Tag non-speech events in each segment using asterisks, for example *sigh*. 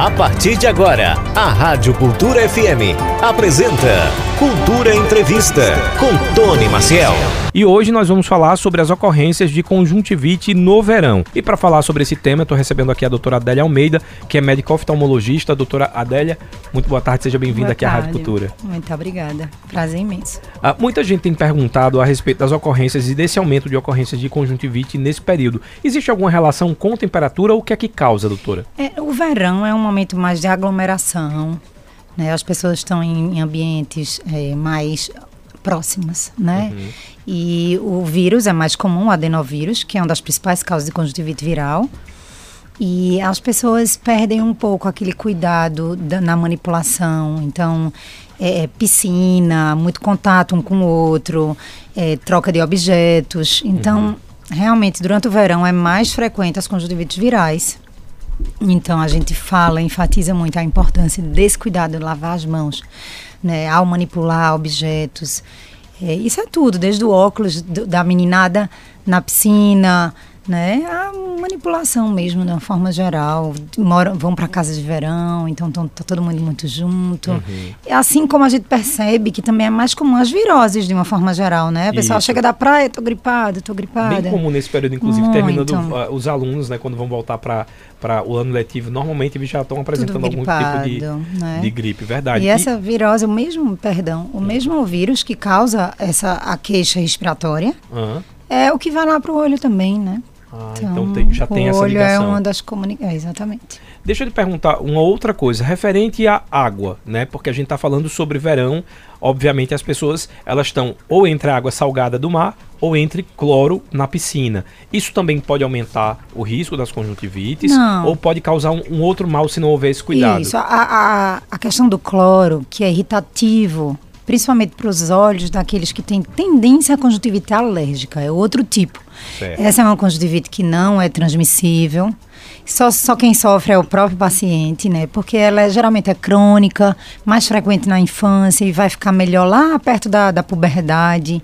A partir de agora, a Rádio Cultura FM apresenta Cultura Entrevista com Tony Maciel. E hoje nós vamos falar sobre as ocorrências de conjuntivite no verão. E para falar sobre esse tema, eu estou recebendo aqui a doutora Adélia Almeida, que é médica oftalmologista. Doutora Adélia, muito boa tarde, seja bem-vinda aqui à Rádio Cultura. Muito obrigada, prazer imenso. Ah, muita gente tem perguntado a respeito das ocorrências e desse aumento de ocorrências de conjuntivite nesse período. Existe alguma relação com temperatura ou o que é que causa, doutora? É, o verão é um momento mais de aglomeração, né? As pessoas estão em ambientes é, mais próximas, né? Uhum. E o vírus é mais comum, o adenovírus, que é uma das principais causas de conjuntivite viral. E as pessoas perdem um pouco aquele cuidado da, na manipulação. Então, é, é piscina, muito contato um com o outro, é, troca de objetos. Então, uhum. realmente, durante o verão é mais frequente as conjuntivites virais. Então a gente fala, enfatiza muito a importância desse cuidado de lavar as mãos, né, ao manipular objetos. É, isso é tudo, desde o óculos do, da meninada na piscina, né? A manipulação mesmo, de uma forma geral. Moram, vão para casa de verão, então estão tá todo mundo muito junto. Uhum. É assim como a gente percebe que também é mais comum as viroses, de uma forma geral, né? A pessoa Isso. chega da praia, tô gripado, tô gripada. Bem comum nesse período, inclusive, muito. terminando uh, os alunos, né? Quando vão voltar para para o ano letivo, normalmente eles já estão apresentando gripado, algum tipo de, né? de gripe, verdade. E, e, essa virose, o mesmo, perdão, o mesmo vírus que causa essa a queixa respiratória, uhum. é o que vai lá para o olho também, né? Ah, então, então tem, já tem essa ligação. olho é uma das comunicações, é, exatamente. Deixa eu te perguntar uma outra coisa, referente à água, né? Porque a gente está falando sobre verão, obviamente as pessoas elas estão ou entre a água salgada do mar ou entre cloro na piscina. Isso também pode aumentar o risco das conjuntivites Não. ou pode causar um, um, outro mal se não houver esse cuidado? Isso, a, a, a questão do cloro, que é irritativo, principalmente para os olhos daqueles que têm tendência à conjuntivite alérgica, é outro tipo. Certo. Essa é uma conjuntivite que não é transmissível. Só, só quem sofre é o próprio paciente, né? Porque ela é, geralmente é crônica, mais frequente na infância e vai ficar melhor lá perto da, da puberdade.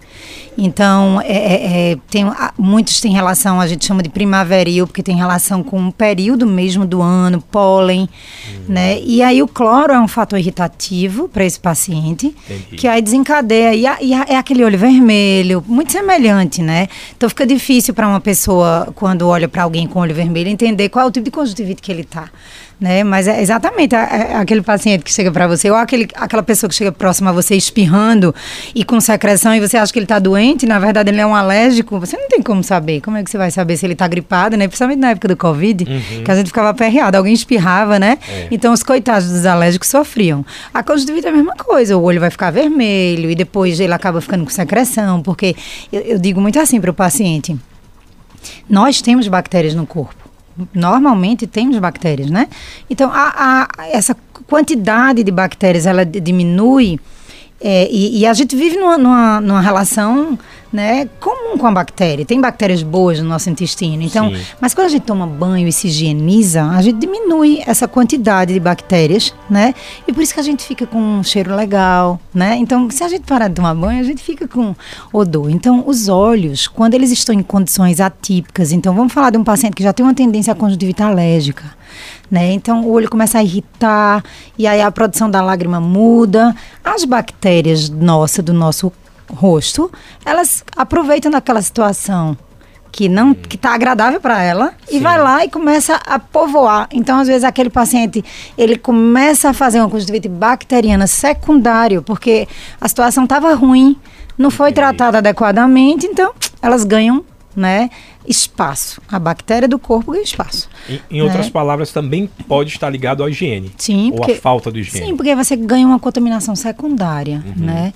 Então, é, é, é tem, muitos têm relação, a gente chama de primaveril, porque tem relação com o período mesmo do ano, pólen, uhum. né? E aí o cloro é um fator irritativo para esse paciente, Entendi. que aí desencadeia, e, a, e a, é aquele olho vermelho, muito semelhante, né? Então fica difícil para uma pessoa, quando olha para alguém com olho vermelho, entender qual é o tipo de conjuntivite que ele está né? Mas é exatamente é, aquele paciente que chega para você, ou aquele, aquela pessoa que chega próxima a você espirrando e com secreção e você acha que ele está doente, na verdade ele é um alérgico, você não tem como saber. Como é que você vai saber se ele está gripado, né? Principalmente na época do Covid, uhum. que a gente ficava aperreado, alguém espirrava, né? É. Então os coitados dos alérgicos sofriam. A conjuntivite é a mesma coisa, o olho vai ficar vermelho e depois ele acaba ficando com secreção, porque eu, eu digo muito assim para o paciente, nós temos bactérias no corpo normalmente temos bactérias, né? Então, a, a, essa quantidade de bactérias, ela diminui é, e, e, a gente vive numa, numa, numa, relação né, comum com a bactéria. Tem bactérias boas no nosso intestino. Então, Sim. mas quando a gente toma banho e se higieniza, a gente diminui essa quantidade de bactérias, né? E por isso que a gente fica com um cheiro legal, né? Então, se a gente parar de tomar banho, a gente fica com odor. Então, os olhos, quando eles estão em condições atípicas, então vamos falar de um paciente que já tem uma tendência à conjuntivite alérgica, né? Então o olho começa a irritar e aí a produção da lágrima muda. As bactérias nossa do nosso rosto, elas aproveitam daquela situação que não que tá agradável para ela Sim. e vai lá e começa a povoar. Então, às vezes aquele paciente, ele começa a fazer uma conjuntivite bacteriana secundário, porque a situação estava ruim, não foi tratada adequadamente, então elas ganham né, espaço. A bactéria do corpo ganha espaço. Em, em né? outras palavras, também pode estar ligado à higiene. Sim. Ou à falta de higiene. Sim, porque você ganha uma contaminação secundária, uhum. né?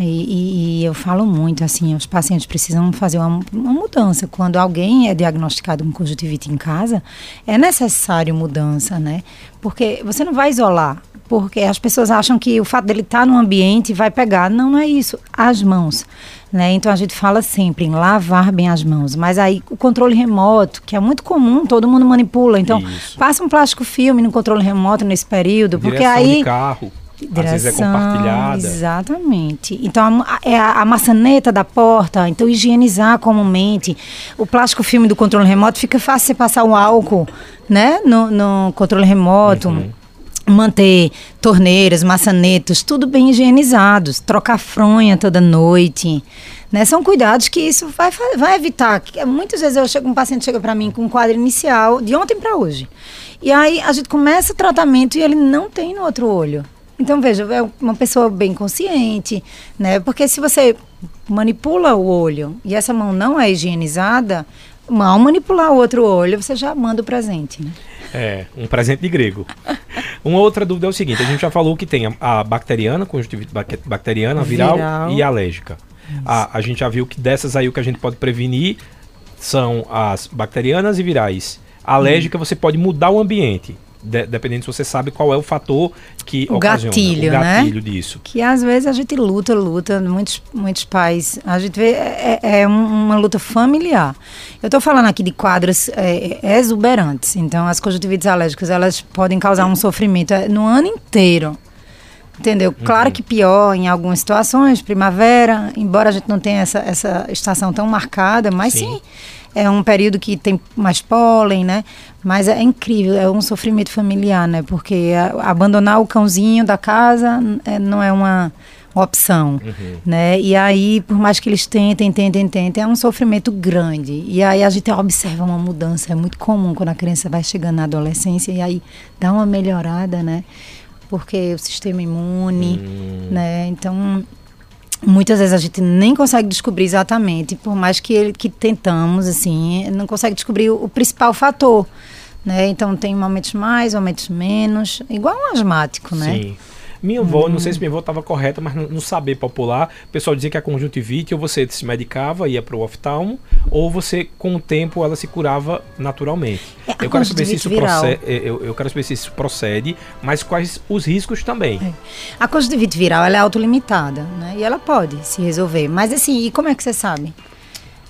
E, e, e, eu falo muito assim, os pacientes precisam fazer uma, uma, mudança. Quando alguém é diagnosticado com conjuntivite em casa, é necessário mudança, né? Porque você não vai isolar, porque as pessoas acham que o fato dele estar no ambiente vai pegar. Não, não é isso. As mãos. Né? Então a gente fala sempre em lavar bem as mãos, mas aí o controle remoto, que é muito comum, todo mundo manipula. Então Isso. passa um plástico filme no controle remoto nesse período, Direção porque aí de carro. Às vezes é compartilhada. Exatamente. Então, a, é a, a, maçaneta da porta, então higienizar comumente. O plástico filme do controle remoto fica fácil você passar o álcool, né, no, no controle remoto. Uhum manter torneiras, maçanetas, tudo bem higienizados, trocar fronha toda noite. Né? São cuidados que isso vai, vai evitar. Muitas vezes eu chego, um paciente chega para mim com um quadro inicial de ontem para hoje. E aí a gente começa o tratamento e ele não tem no outro olho. Então, veja, é uma pessoa bem consciente, né? Porque se você manipula o olho e essa mão não é higienizada, mal manipular o outro olho, você já manda o presente, né? É, um presente de grego. *laughs* Uma outra dúvida é o seguinte: a gente já falou que tem a, a bacteriana, conjuntivite bacteriana, viral, viral. e alérgica. A, a gente já viu que dessas aí o que a gente pode prevenir são as bacterianas e virais. A alérgica hum. você pode mudar o ambiente. De, dependendo se você sabe qual é o fator que o ocasiona gatilho, o gatilho né? disso. Que às vezes a gente luta, luta, muitos, muitos pais, a gente vê, é, é, é uma luta familiar. Eu estou falando aqui de quadros é, exuberantes, então as conjuntivites alérgicas, elas podem causar um sofrimento é, no ano inteiro. Entendeu? Claro uhum. que pior em algumas situações, primavera, embora a gente não tenha essa, essa estação tão marcada, mas sim. sim é um período que tem mais pólen, né? Mas é incrível, é um sofrimento familiar, né? Porque abandonar o cãozinho da casa é, não é uma opção, uhum. né? E aí, por mais que eles tentem, tentem, tentem, é um sofrimento grande. E aí a gente observa uma mudança, é muito comum quando a criança vai chegando na adolescência e aí dá uma melhorada, né? Porque o sistema imune, hum. né? Então, muitas vezes a gente nem consegue descobrir exatamente, por mais que, ele, que tentamos, assim, não consegue descobrir o, o principal fator. Né? Então tem momentos mais, momentos menos, igual um asmático, né? Sim. Minha avó, não sei se minha avó estava correta, mas no, saber popular, o pessoal dizia que a conjuntivite ou você se medicava, ia para o oftalmo, ou você, com o tempo, ela se curava naturalmente. É, eu quero saber se isso procede, é, eu, eu, quero saber se isso procede, mas quais os riscos também. É. A conjuntivite viral ela é autolimitada, né? E ela pode se resolver. Mas assim, e como é que você sabe?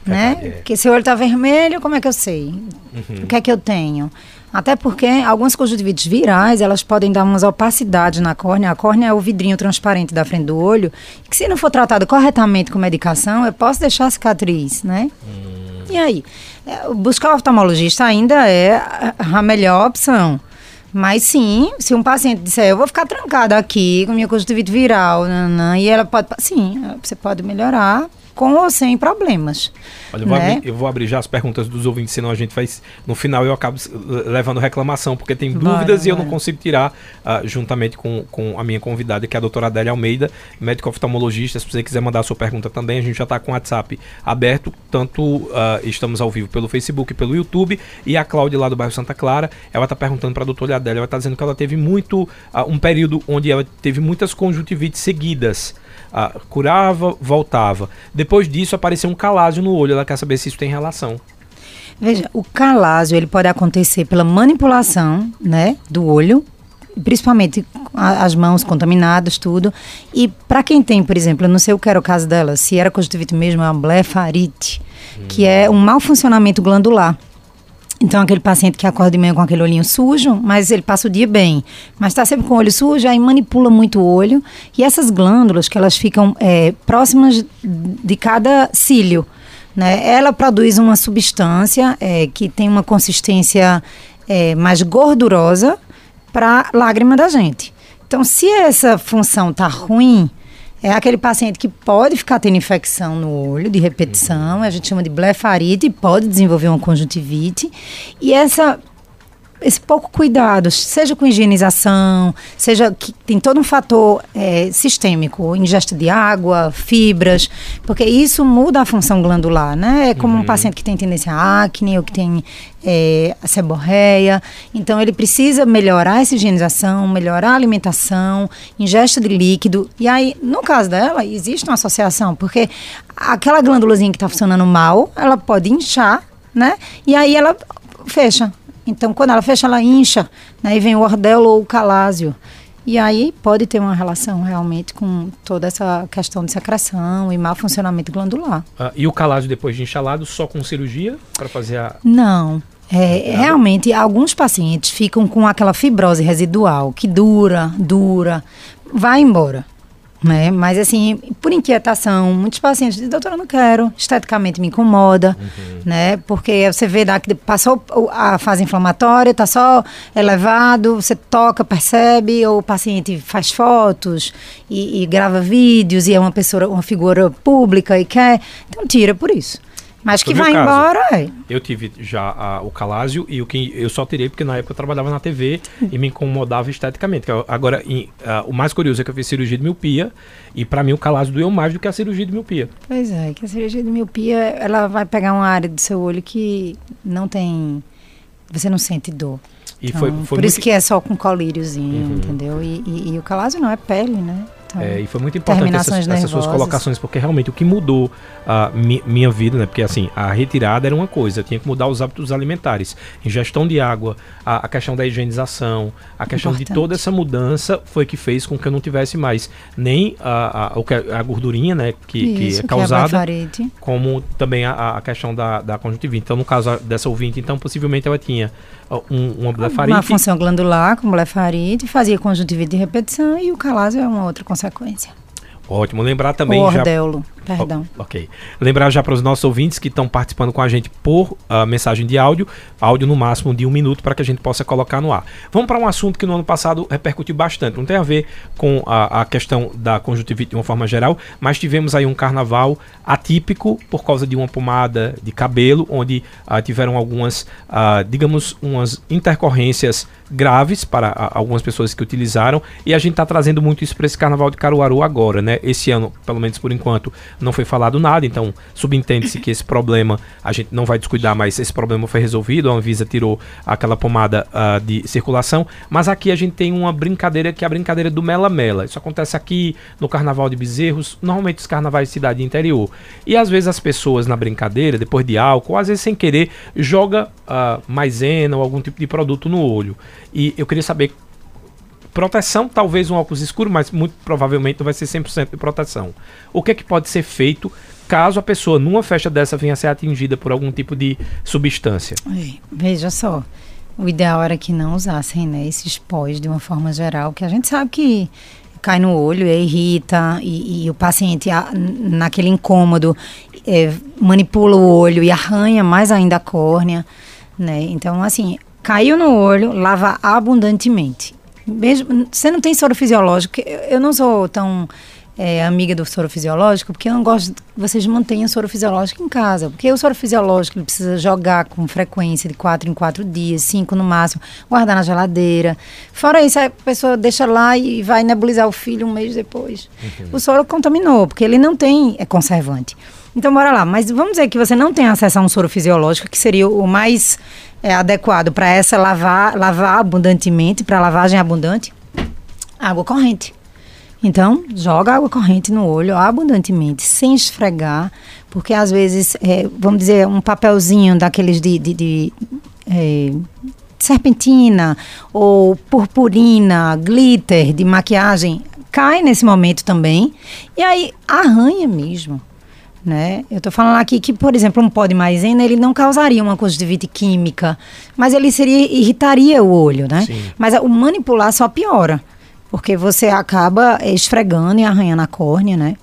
né? É. Porque se o olho está vermelho, como é que eu sei? Uhum. O que é que eu tenho? Até porque algumas conjuntivites virais, elas podem dar umas opacidades na córnea. A córnea é o vidrinho transparente da frente do olho, que se não for tratado corretamente com medicação, eu posso deixar a cicatriz, né? Hum. E aí? É, buscar o oftalmologista ainda é a melhor opção. Mas sim, se um paciente disser, eu vou ficar trancada aqui com minha conjuntivite viral, nanã, e ela pode, sim, você pode melhorar com ou sem problemas. Olha, eu, né? vou abrir, eu, vou abrir, já as perguntas dos ouvintes, senão a gente vai. No final eu acabo levando reclamação, porque tem dúvidas vai, e eu não consigo tirar uh, juntamente com, com a minha convidada, que é a doutora Adélia Almeida, médico oftalmologista. Se você quiser mandar a sua pergunta também, a gente já está com o WhatsApp aberto, tanto uh, estamos ao vivo pelo Facebook e pelo YouTube. E a Cláudia lá do bairro Santa Clara, ela está perguntando para a doutora Adélia, ela está dizendo que ela teve muito. Uh, um período onde ela teve muitas conjuntivites seguidas ah, curava, voltava. Depois disso apareceu um calásio no olho, ela quer saber se isso tem relação. Veja, o calásio ele pode acontecer pela manipulação, né, do olho, principalmente as mãos contaminadas, tudo. E para quem tem, por exemplo, eu não sei o que era o caso dela, se era conjuntivite mesmo, é uma blefarite, hum. que é um mau funcionamento glandular. Então, aquele paciente que acorda de manhã com aquele olhinho sujo, mas ele passa o dia bem, mas está sempre com o olho sujo, aí manipula muito o olho. E essas glândulas, que elas ficam é, próximas de cada cílio, né? Ela produz uma substância é, que tem uma consistência é, mais gordurosa para lágrima da gente. Então, se essa função tá ruim, é aquele paciente que pode ficar tendo infecção no olho de repetição, a gente chama de blefarite, pode desenvolver uma conjuntivite. E essa esse pouco cuidado, seja com higienização, seja que tem todo um fator é, sistêmico, ingesta de água, fibras, porque isso muda a função glandular, né? É como uhum. um paciente que tem tendência a acne ou que tem é, a seborreia. Então, ele precisa melhorar essa higienização, melhorar a alimentação, ingesta de líquido. E aí, no caso dela, existe uma associação, porque aquela glândulazinha que está funcionando mal, ela pode inchar, né? E aí ela fecha. Então, quando ela fecha, ela incha, né? E vem o ordelo ou o calásio. E aí pode ter uma relação realmente com toda essa questão de secreção e mau funcionamento glandular. Ah, e o calásio depois de inchalado só com cirurgia para fazer a... Não. É, realmente, alguns pacientes ficam com aquela fibrose residual que dura, dura, vai embora. Né? Mas assim, por inquietação, muitos pacientes dizem, doutora, eu não quero, esteticamente me incomoda, uhum. né? Porque você vê que passou a fase inflamatória, está só elevado, você toca, percebe, ou o paciente faz fotos e, e grava vídeos e é uma pessoa, uma figura pública e quer, então tira por isso. Mas que vai embora, é. Eu tive já a, o calásio e o que eu só tirei porque na época eu trabalhava na TV e me incomodava esteticamente. Agora, em, uh, o mais curioso é que eu fiz cirurgia de miopia e para mim o calásio doeu mais do que a cirurgia de miopia. Pois é, que a cirurgia de miopia, ela vai pegar uma área do seu olho que não tem... Você não sente dor. E então, foi, foi por muito... isso que é só com colíriozinho, uhum. entendeu? E, e, e o calásio não é pele, né? Então, é, e foi muito importante essas, essas, suas colocações, porque realmente o que mudou a mi, minha vida, né? Porque assim, a retirada era uma coisa, eu tinha que mudar os hábitos alimentares, ingestão de água, a, a questão da higienização, a questão importante. de toda essa mudança foi que fez com que eu não tivesse mais nem a, a, a gordurinha, né? Que, Isso, que é causada, que é como também a, a questão da, da conjuntivite. Então, no caso dessa ouvinte, então possivelmente ela tinha um, uma blefarite. Uma função glandular com blefarite, fazia conjuntivite de repetição e o calásio é uma outra consequência. Ótimo. Lembrar também. O ordeulo, já... perdão. Ok. Lembrar já para os nossos ouvintes que estão participando com a gente por uh, mensagem de áudio, áudio no máximo de um minuto para que a gente possa colocar no ar. Vamos para um assunto que no ano passado repercutiu bastante. Não tem a ver com a, a questão da conjuntivite de uma forma geral, mas tivemos aí um carnaval atípico por causa de uma pomada de cabelo, onde uh, tiveram algumas, uh, digamos, umas intercorrências graves para algumas pessoas que utilizaram e a gente está trazendo muito isso para esse carnaval de Caruaru agora, né? Esse ano, pelo menos por enquanto, não foi falado nada, então subentende-se que esse problema a gente não vai descuidar, mas esse problema foi resolvido, a Anvisa tirou aquela pomada uh, de circulação, mas aqui a gente tem uma brincadeira que é a brincadeira do mela-mela. Isso acontece aqui no Carnaval de Bezerros, normalmente os carnavais de cidade interior. E às vezes as pessoas na brincadeira, depois de álcool, às vezes sem querer, joga uh, maisena ou algum tipo de produto no olho. E eu queria saber proteção, talvez um óculos escuro, mas muito provavelmente não vai ser 100% de proteção. O que é que pode ser feito caso a pessoa numa festa dessa venha a ser atingida por algum tipo de substância? veja só, o ideal era que não usassem né, esses pós de uma forma geral, que a gente sabe que cai no olho e irrita e, e o paciente naquele incômodo é, manipula o olho e arranha mais ainda a córnea, né? Então, assim, caiu no olho, lava abundantemente. Mesmo, você não tem soro fisiológico, eu não sou tão é, amiga do soro fisiológico, porque eu não gosto que vocês mantenham soro fisiológico em casa. Porque o soro fisiológico ele precisa jogar com frequência de quatro em quatro dias, cinco no máximo, guardar na geladeira. Fora isso, a pessoa deixa lá e vai nebulizar o filho um mês depois. O soro contaminou, porque ele não tem é conservante. Então, bora lá. Mas vamos dizer que você não tem acesso a um soro fisiológico, que seria o mais é, adequado para essa lavar, lavar abundantemente, para lavagem abundante? Água corrente. Então, joga água corrente no olho abundantemente, sem esfregar, porque às vezes, é, vamos dizer, um papelzinho daqueles de, de, de é, serpentina ou purpurina, glitter de maquiagem, cai nesse momento também, e aí arranha mesmo né? Eu estou falando aqui que, por exemplo, um pó de maisena, ele não causaria uma conjuntivite química, mas ele seria irritaria o olho, né? Sim. Mas o manipular só piora, porque você acaba esfregando e arranhando a córnea, né?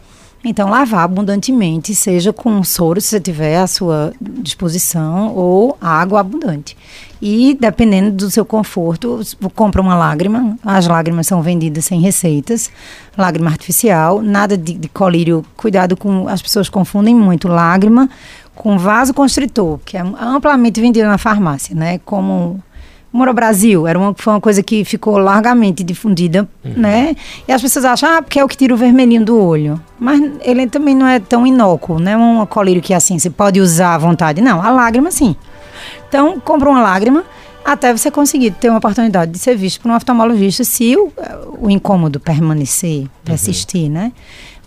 Então, lavar abundantemente, seja com soro, se você tiver à sua disposição, ou água abundante. E, dependendo do seu conforto, compra uma lágrima. As lágrimas são vendidas sem receitas. Lágrima artificial, nada de, de colírio. Cuidado com. As pessoas confundem muito lágrima com vaso constritor, que é amplamente vendido na farmácia, né? Como Moro Brasil, era uma, foi uma coisa que ficou largamente difundida, uhum. né? E as pessoas acham, ah, porque é o que tira o vermelhinho do olho. Mas ele também não é tão inócuo, não é um colírio que assim, você pode usar à vontade. Não, a lágrima sim. Então, compra uma lágrima até você conseguir ter uma oportunidade de ser visto por um oftalmologista se o, o incômodo permanecer, persistir, uhum. né?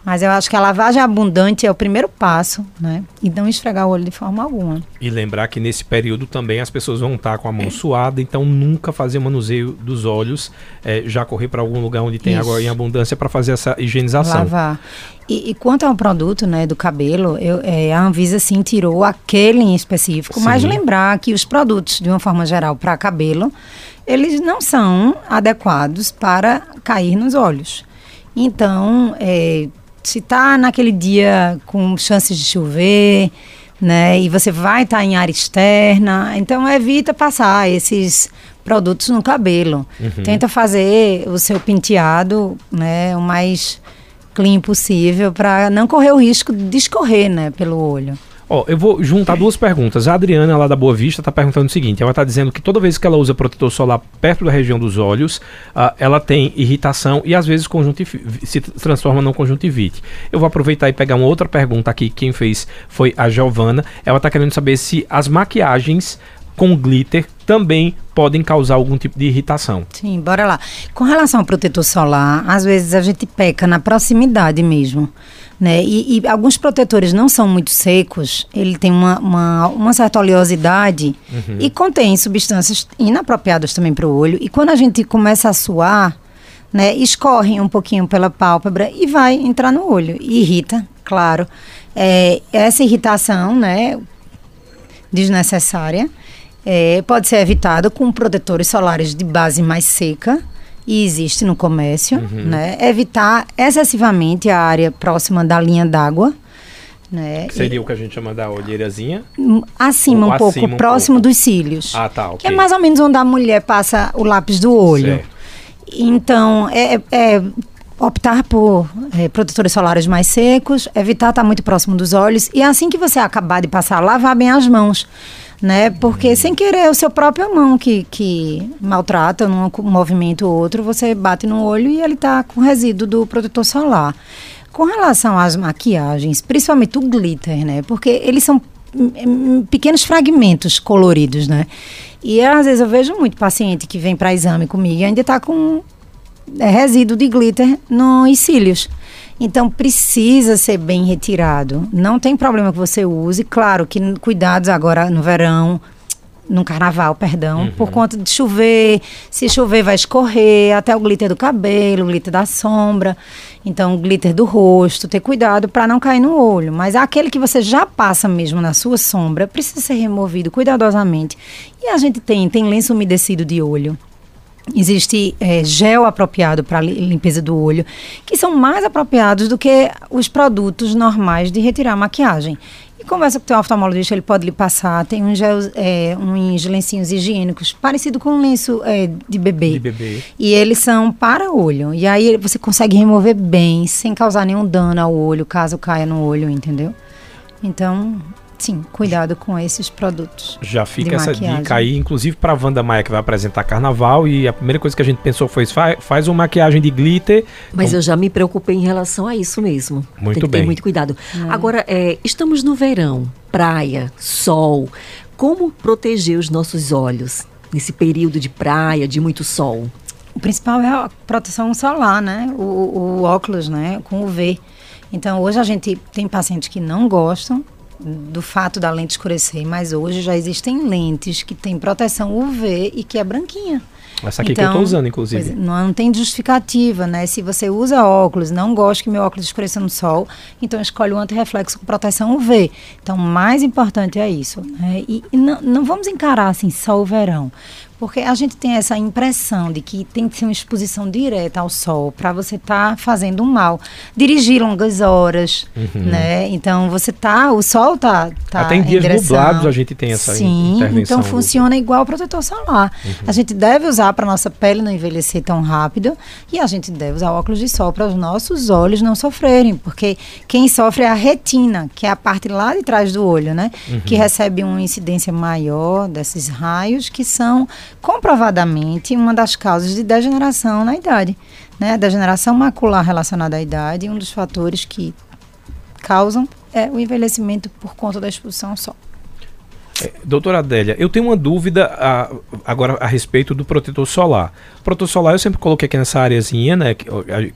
Mas eu acho que a lavagem abundante é o primeiro passo, né? E não esfregar o olho de forma alguma. E lembrar que nesse período também as pessoas vão estar com a mão suada, então nunca fazer manuseio dos olhos, é, já correr para algum lugar onde tem Isso. água em abundância para fazer essa higienização. Lavar. E, e, quanto ao produto, né, do cabelo, eu, é, a Anvisa sim tirou aquele em específico, sim. mas lembrar que os produtos, de uma forma geral, para cabelo, eles não são adequados para cair nos olhos. Então, é, se está naquele dia com chances de chover, né? E você vai estar tá em área externa, então evita passar esses produtos no cabelo. Uhum. Tenta fazer o seu penteado, né, o mais clean possível para não correr o risco de escorrer, né, pelo olho. Ó, eu vou juntar duas perguntas. A Adriana, lá da Boa Vista, está perguntando o seguinte: ela está dizendo que toda vez que ela usa protetor solar perto da região dos olhos, uh, ela tem irritação e às vezes se transforma num conjuntivite. Eu vou aproveitar e pegar uma outra pergunta aqui. Quem fez foi a Giovana. Ela está querendo saber se as maquiagens com glitter também podem causar algum tipo de irritação. Sim, bora lá. Com relação ao protetor solar, às vezes a gente peca na proximidade mesmo. Né? E, e, alguns protetores não são muito secos, ele tem uma, uma, uma certa oleosidade uhum. e contém substâncias inapropriadas também para o olho. E quando a gente começa a suar, né, escorre um pouquinho pela pálpebra e vai entrar no olho. E irrita, claro. É, essa irritação, né, desnecessária, é, pode ser evitada com protetores solares de base mais seca e existe no comércio, uhum. né? Evitar excessivamente a área próxima da linha d'água. Né? Que seria e, o que a gente chama da olheirazinha? Hum, acima um pouco, um próximo pouco. dos cílios. Ah, tá, okay. Que é mais ou menos onde a mulher passa o lápis do olho. Certo. Então, é, é, é optar por é, protetores solares mais secos, evitar estar muito próximo dos olhos e assim que você acabar de passar, lavar bem as mãos né? Porque sem querer o seu próprio mão que, que maltrata num movimento ou outro, você bate no olho e ele está com resíduo do protetor solar. Com relação às maquiagens, principalmente o glitter, né? Porque eles são hum, hum, pequenos fragmentos coloridos, né? E às vezes eu vejo muito paciente que vem para exame comigo e ainda está com é, resíduo de glitter nos cílios. Então precisa ser bem retirado. Não tem problema que você use. Claro que cuidados agora no verão, no carnaval, perdão, uhum. por conta de chover. Se chover, vai escorrer até o glitter do cabelo, o glitter da sombra. Então, o glitter do rosto, ter cuidado para não cair no olho. Mas aquele que você já passa mesmo na sua sombra, precisa ser removido cuidadosamente. E a gente tem, tem lenço umedecido de olho. Existe é, gel apropriado para limpeza do olho, que são mais apropriados do que os produtos normais de retirar maquiagem. E conversa com o teu oftalmologista, ele pode lhe passar. Tem uns, gel, é, uns lencinhos higiênicos, parecido com um lenço é, de, bebê. de bebê. E eles são para olho. E aí você consegue remover bem, sem causar nenhum dano ao olho, caso caia no olho, entendeu? Então, Sim, cuidado com esses produtos. Já fica essa maquiagem. dica aí, inclusive para a Wanda Maia, que vai apresentar carnaval. E a primeira coisa que a gente pensou foi: faz, faz uma maquiagem de glitter. Mas eu já me preocupei em relação a isso mesmo. Muito Tem que bem. ter muito cuidado. É. Agora, é, estamos no verão, praia, sol. Como proteger os nossos olhos nesse período de praia, de muito sol? O principal é a proteção solar, né? O, o óculos, né? Com UV. Então, hoje a gente tem pacientes que não gostam do fato da lente escurecer, mas hoje já existem lentes que têm proteção UV e que é branquinha. Essa aqui então, que eu estou usando, inclusive. Não, não, tem justificativa, né? Se você usa óculos, não gosta que meu óculos escureça no sol, então escolhe o antirreflexo com proteção UV. Então, o mais importante é isso. Né? E, e não, não vamos encarar assim só o verão. Porque a gente tem essa impressão de que tem que ser uma exposição direta ao sol para você estar tá fazendo um mal. Dirigir longas horas, uhum. né? Então você tá, o sol tá, tá Até em dias nublados a gente tem essa Sim, então funciona igual o protetor solar. Uhum. A gente deve usar para nossa pele não envelhecer tão rápido e a gente deve usar óculos de sol para os nossos olhos não sofrerem, porque quem sofre é a retina, que é a parte lá de trás do olho, né? Uhum. Que recebe uma incidência maior desses raios que são comprovadamente uma das causas de degeneração na idade. Né? Degeneração macular relacionada à idade, um dos fatores que causam é o envelhecimento por conta da exposição ao sol. É, doutora Adélia, eu tenho uma dúvida a, agora a respeito do protetor solar. O protetor solar eu sempre coloquei aqui nessa areazinha, né, que,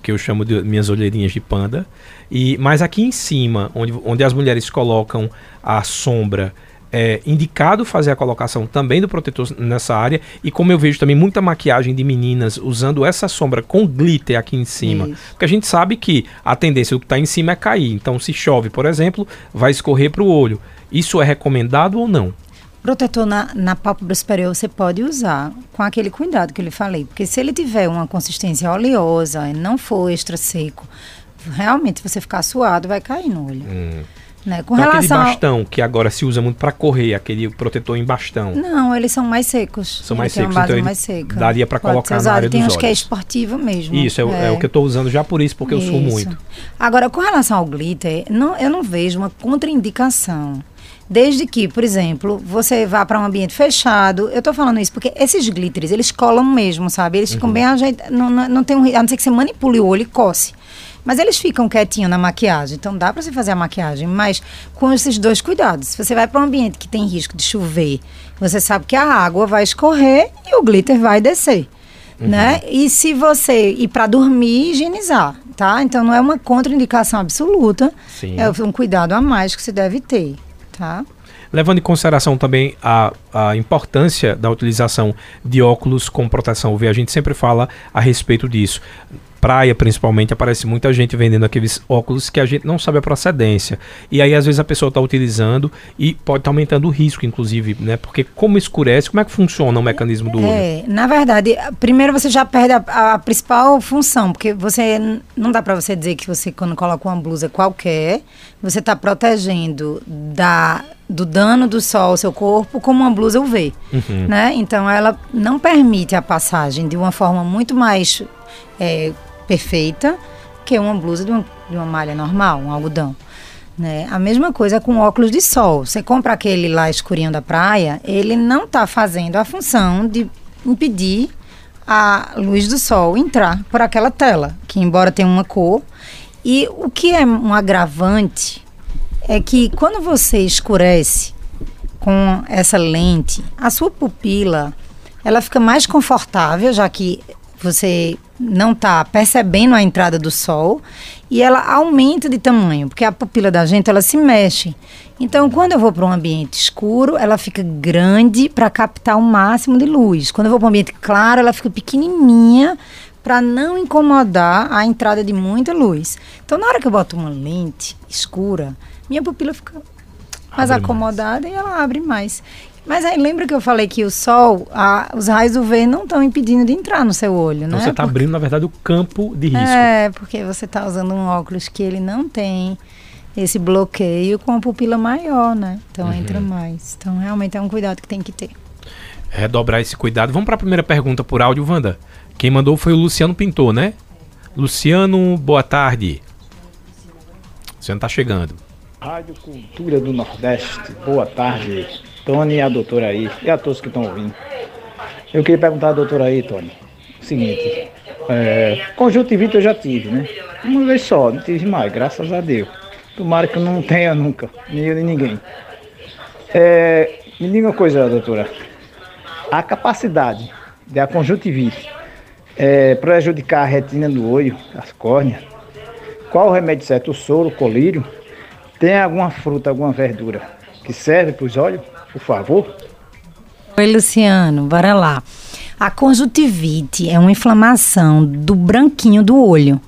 que eu chamo de minhas olheirinhas de panda, e mas aqui em cima, onde, onde as mulheres colocam a sombra é, indicado fazer a colocação também do protetor nessa área. E como eu vejo também muita maquiagem de meninas usando essa sombra com glitter aqui em cima. Isso. Porque a gente sabe que a tendência do que está em cima é cair. Então, se chove, por exemplo, vai escorrer para o olho. Isso é recomendado ou não? protetor na, na pálpebra superior você pode usar com aquele cuidado que eu lhe falei. Porque se ele tiver uma consistência oleosa e não for extra seco, realmente se você ficar suado, vai cair no olho. Hum. Né? Com então, relação aquele bastão ao... que agora se usa muito para correr, aquele protetor em bastão. Não, eles são mais secos. São mais secos, então mais seca. daria para colocar na área Tem dos uns que é esportivo mesmo. Isso, é, é. é o que eu estou usando já por isso, porque isso. eu sou muito. Agora, com relação ao glitter, não, eu não vejo uma contraindicação. Desde que, por exemplo, você vá para um ambiente fechado. Eu estou falando isso porque esses glitters, eles colam mesmo, sabe? Eles ficam uhum. bem ajeitados. Não, não, não tem um, a não ser que você manipule o olho e coce. Mas eles ficam quietinhos na maquiagem, então dá para você fazer a maquiagem, mas com esses dois cuidados. Se você vai para um ambiente que tem risco de chover, você sabe que a água vai escorrer e o glitter vai descer. Uhum. Né? E se você ir para dormir, higienizar, tá? Então não é uma contraindicação absoluta, Sim. é um cuidado a mais que você deve ter, tá? Levando em consideração também a, a importância da utilização de óculos com proteção UV, a gente sempre fala a respeito disso praia, principalmente, aparece muita gente vendendo aqueles óculos que a gente não sabe a procedência. E aí, às vezes, a pessoa está utilizando e pode estar tá aumentando o risco, inclusive, né? Porque como escurece, como é que funciona o mecanismo do olho? É, na verdade, primeiro você já perde a, a principal função, porque você não dá para você dizer que você, quando coloca uma blusa qualquer, você está protegendo da do dano do sol ao seu corpo como uma blusa UV, uhum. né? Então ela não permite a passagem de uma forma muito mais é, perfeita que uma blusa de uma, de uma malha normal, um algodão. Né? A mesma coisa com óculos de sol. Você compra aquele lá escurinho da praia, ele não está fazendo a função de impedir a luz do sol entrar por aquela tela, que embora tenha uma cor. E o que é um agravante é que quando você escurece com essa lente, a sua pupila ela fica mais confortável, já que você não está percebendo a entrada do sol e ela aumenta de tamanho, porque a pupila da gente ela se mexe. Então, quando eu vou para um ambiente escuro, ela fica grande para captar o máximo de luz. Quando eu vou para um ambiente claro, ela fica pequenininha para não incomodar a entrada de muita luz. Então, na hora que eu boto uma lente escura, minha pupila fica mais abre acomodada mais. e ela abre mais. Mas aí lembra que eu falei que o sol, a, os raios UV não estão impedindo de entrar no seu olho, então né? Você está abrindo, na verdade, o campo de risco. É, porque você está usando um óculos que ele não tem esse bloqueio com a pupila maior, né? Então uhum. entra mais. Então realmente é um cuidado que tem que ter. Redobrar esse cuidado. Vamos para a primeira pergunta por áudio, Wanda. Quem mandou foi o Luciano Pintor, né? Luciano, boa tarde. Luciano está chegando. Rádio Cultura do Nordeste, boa tarde. Tony e a doutora aí, e a todos que estão ouvindo. Eu queria perguntar à doutora aí, Tony, o seguinte, é, conjuntivite eu já tive, né? Uma vez só, não tive mais, graças a Deus. Tomara que eu não tenha nunca, nem eu nem ninguém. É, me diga uma coisa, doutora. A capacidade da conjuntivite é, prejudicar a retina do olho, as córneas, qual o remédio certo? O soro, o colírio? Tem alguma fruta, alguma verdura que serve para os olhos? por favor? Oi, Luciano, bora lá. A conjuntivite é uma inflamação do branquinho do olho,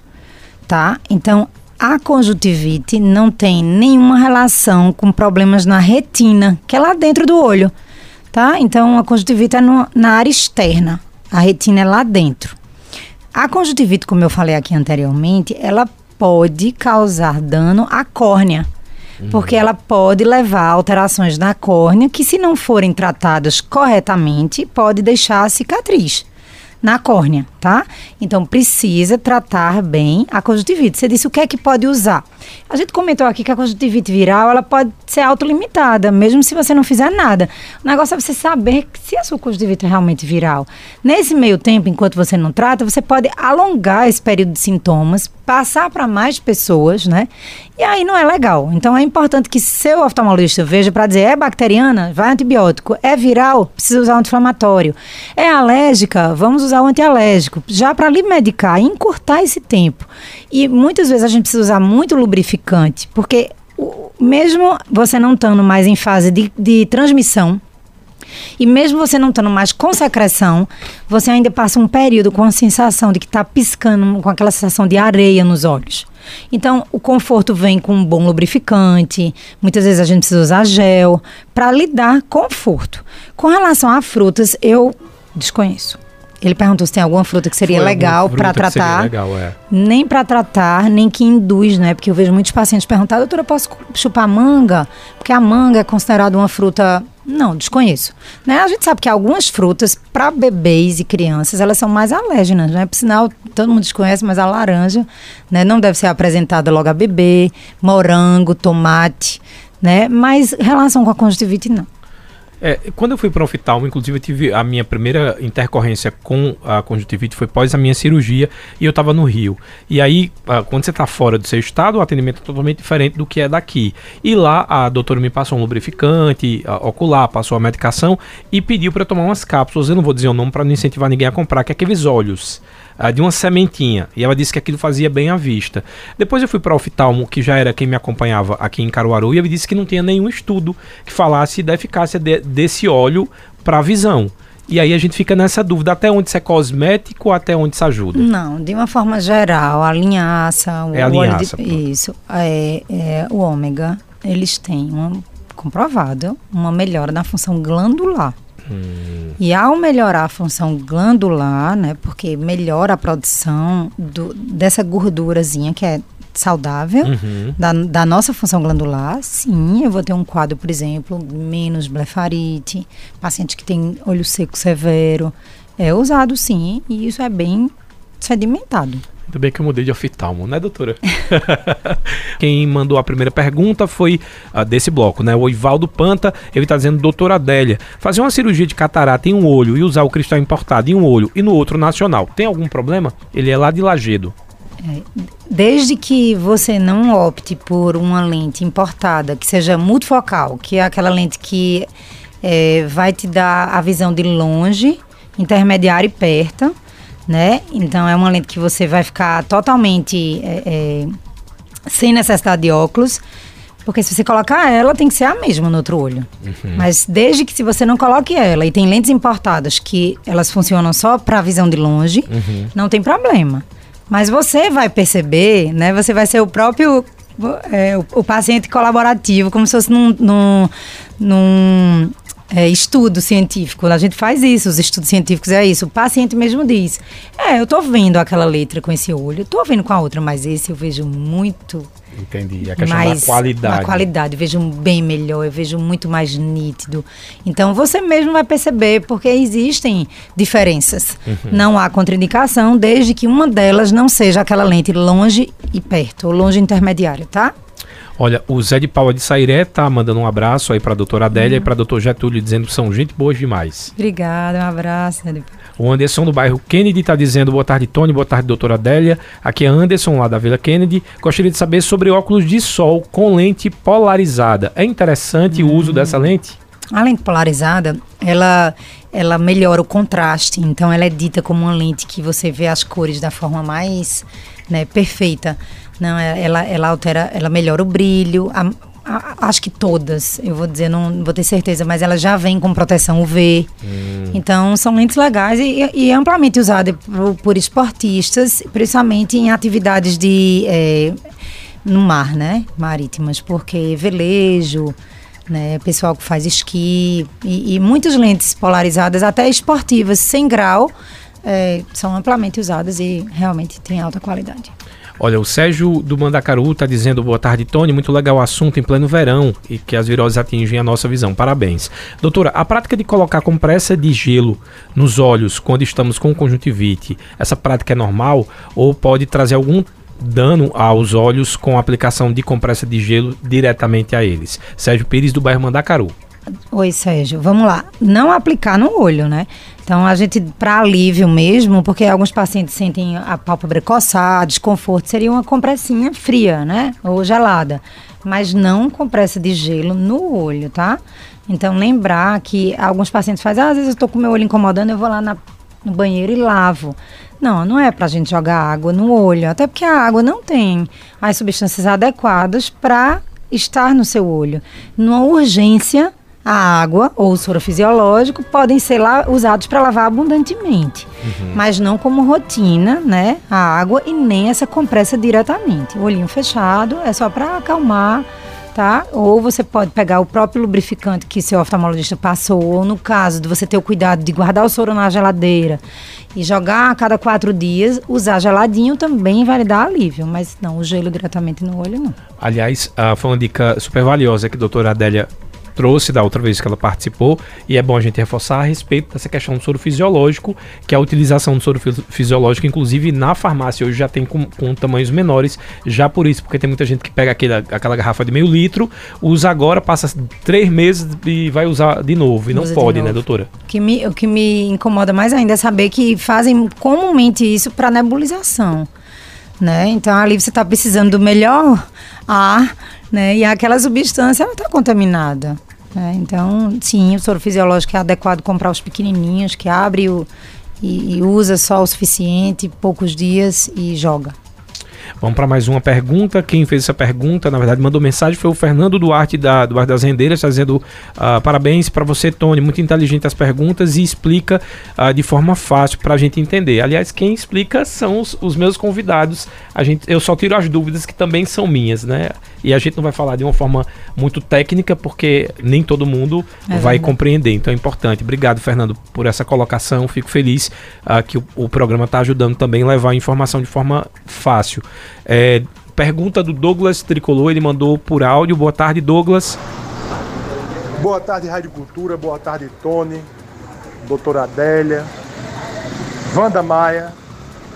tá? Então, a conjuntivite não tem nenhuma relação com problemas na retina, que é lá dentro do olho, tá? Então, a conjuntivite é no, na área externa, a retina é lá dentro. A conjuntivite, como eu falei aqui anteriormente, ela pode causar dano à córnea, porque ela pode levar a alterações na córnea que, se não forem tratadas corretamente, pode deixar a cicatriz na córnea, tá? Então precisa tratar bem a conjuntivite. Você disse o que é que pode usar? A gente comentou aqui que a conjuntivite viral ela pode ser autolimitada, mesmo se você não fizer nada. O negócio é você saber se a sua conjuntivite é realmente viral. Nesse meio tempo, enquanto você não trata, você pode alongar esse período de sintomas, passar para mais pessoas, né? E aí não é legal. Então é importante que seu oftalmologista veja para dizer é bacteriana, vai antibiótico, é viral, precisa usar anti-inflamatório. É alérgica, vamos usar o antialérgico, já para lhe medicar, encurtar esse tempo. E muitas vezes a gente precisa usar muito lubrificante, porque o, mesmo você não estando mais em fase de, de transmissão, e mesmo você não estando mais com secreção, você ainda passa um período com a sensação de que está piscando, com aquela sensação de areia nos olhos. Então, o conforto vem com um bom lubrificante, muitas vezes a gente precisa usar gel, para lhe dar conforto. Com relação a frutas, eu desconheço. Ele perguntou se tem alguma fruta que seria Foi legal para tratar. Legal, é. Nem para tratar, nem que induz, né? Porque eu vejo muitos pacientes perguntar, doutora, posso chupar manga? Porque a manga é considerada uma fruta. Não, desconheço. Né? A gente sabe que algumas frutas, para bebês e crianças, elas são mais alérgenas, né? Por sinal, todo mundo desconhece, mas a laranja né, não deve ser apresentada logo a bebê, morango, tomate, né? Mas relação com a conjuntivite, não. É, quando eu fui para o oftalmo, inclusive eu tive a minha primeira intercorrência com a conjuntivite foi pós a minha cirurgia e eu estava no Rio. E aí, ah, quando você está fora do seu estado, o atendimento é totalmente diferente do que é daqui. E lá a doutora me passou um lubrificante ocular, passou a medicação e pediu para tomar umas cápsulas. Eu não vou dizer o nome para não incentivar ninguém a comprar, que é aqueles óleos uh, de uma sementinha. E ela disse que aquilo fazia bem à vista. Depois eu fui para o oftalmo, que já era quem me acompanhava aqui em Caruaru, e ele disse que não tinha nenhum estudo que falasse da eficácia de, desse óleo para a visão. E aí a gente fica nessa dúvida, até onde isso é cosmético, até onde isso ajuda? Não, de uma forma geral, a linhaça, o é a linhaça, de, isso, é, é, o ômega, eles têm uma, comprovado uma melhora na função glandular. Hum. E ao melhorar a função glandular, né, porque melhora a produção do, dessa gordurazinha que é saudável uhum. da, da, nossa função glandular, sim, eu vou ter um quadro, por exemplo, menos blefarite, paciente que tem olho seco severo, é usado sim, e isso é bem sedimentado. Ainda bem que eu mudei de oftalmo, né, doutora? *laughs* Quem mandou a primeira pergunta foi uh, desse bloco, né? O Ivaldo Panta, ele está dizendo, doutora Adélia, fazer uma cirurgia de catarata em um olho e usar o cristal importado em um olho e no outro nacional, tem algum problema? Ele é lá de Lagedo. É, desde que você não opte por uma lente importada, que seja multifocal, que é aquela lente que é, vai te dar a visão de longe, intermediária e perto, né? Então é uma lente que você vai ficar totalmente é, é, sem necessidade de óculos. Porque se você colocar ela, tem que ser a mesma no outro olho. Uhum. Mas desde que se você não coloque ela e tem lentes importadas que elas funcionam só para visão de longe, uhum. não tem problema. Mas você vai perceber, né? Você vai ser o próprio é, o, o, paciente colaborativo, como se fosse num, num, num é, estudo científico. A gente faz isso, os estudos científicos é isso. O paciente mesmo diz: É, eu estou vendo aquela letra com esse olho, estou vendo com a outra, mas esse eu vejo muito. Entendi. A questão mais, da qualidade. A qualidade, vejo bem melhor, eu vejo muito mais nítido. Então você mesmo vai perceber, porque existem diferenças. Uhum. Não há contraindicação, desde que uma delas não seja aquela lente longe e perto, ou longe intermediário, tá? Olha, o Zé de Paula de Sairé tá mandando um abraço aí para a doutora Adélia uhum. e para doutor Getúlio, dizendo que são gente boa demais. Obrigada, um abraço. O Anderson do bairro Kennedy está dizendo boa tarde, Tony, boa tarde, doutora Adélia. Aqui é Anderson, lá da Vila Kennedy. Gostaria de saber sobre óculos de sol com lente polarizada. É interessante uhum. o uso dessa lente? A lente polarizada, ela, ela melhora o contraste. Então, ela é dita como uma lente que você vê as cores da forma mais né, perfeita. Não, é, ela, ela altera, ela melhora o brilho. A, a, acho que todas, eu vou dizer, não vou ter certeza, mas ela já vem com proteção UV. Hum. Então, são lentes legais e, e amplamente usadas por, por, esportistas, principalmente em atividades de é, no mar, né? Marítimas, porque velejo, né? Pessoal que faz esqui e, e muitas lentes polarizadas, até esportivas, sem grau, é, são amplamente usadas e realmente têm alta qualidade. Olha, o Sérgio do Mandacaru está dizendo boa tarde, Tony. Muito legal o assunto em pleno verão e que as viroses atingem a nossa visão. Parabéns. Doutora, a prática de colocar compressa de gelo nos olhos quando estamos com conjuntivite, essa prática é normal ou pode trazer algum dano aos olhos com a aplicação de compressa de gelo diretamente a eles? Sérgio Pires do bairro Mandacaru. Oi, Sérgio. Vamos lá. Não aplicar no olho, né? Então, a gente, para alívio mesmo, porque alguns pacientes sentem a pálpebra coçar, desconforto, seria uma compressinha fria, né? Ou gelada. Mas não compressa de gelo no olho, tá? Então, lembrar que alguns pacientes fazem, ah, às vezes eu tô com meu olho incomodando, eu vou lá na, no banheiro e lavo. Não, não é pra gente jogar água no olho, até porque a água não tem as substâncias adequadas para estar no seu olho. Numa urgência, A água ou o soro fisiológico podem ser lá, usados para lavar abundantemente, uhum. mas não como rotina, né? A água e nem essa compressa diretamente. O olhinho fechado é só para acalmar tá? Ou você pode pegar o próprio lubrificante que seu oftalmologista passou, ou no caso de você ter o cuidado de guardar o soro na geladeira e jogar a cada quatro dias, usar geladinho também vai dar alívio, mas não o gelo diretamente no olho, não. Aliás, uh, foi uma dica super valiosa que a doutora Adélia trouxe da outra vez que ela participou, e é bom a gente reforçar a respeito dessa questão do soro fisiológico, que é a utilização do soro fisiológico, inclusive na farmácia hoje já tem com, com, tamanhos menores, já por isso, porque tem muita gente que pega aquele, aquela garrafa de meio litro, usa agora, passa três meses e vai usar de novo, e não pode, né, doutora? Que me, o que me incomoda mais ainda é saber que fazem comumente isso para nebulização. Né? Então ali você está precisando do melhor ar, né? E aquela substância ela está contaminada. É, então, sim, o soro fisiológico é adequado comprar os pequenininhos, que abre o, e, e usa só o suficiente, poucos dias e joga. Vamos para mais uma pergunta. Quem fez essa pergunta, na verdade, mandou mensagem foi o Fernando Duarte da, Bar das Rendeiras, está dizendo uh, parabéns para você, Tony. Muito inteligente as perguntas e explica uh, de forma fácil para a gente entender. Aliás, quem explica são os, os, meus convidados. A gente, eu só tiro as dúvidas que também são minhas, né? E a gente não vai falar de uma forma muito técnica, porque nem todo mundo é vai compreender. Então é importante. Obrigado, Fernando, por essa colocação. Fico feliz uh, que o, o programa está ajudando também a levar a informação de forma fácil. É, pergunta do Douglas Tricolor, ele mandou por áudio. Boa tarde, Douglas. Boa tarde, Rádio Cultura. Boa tarde, Tony, doutora Adélia, Wanda Maia.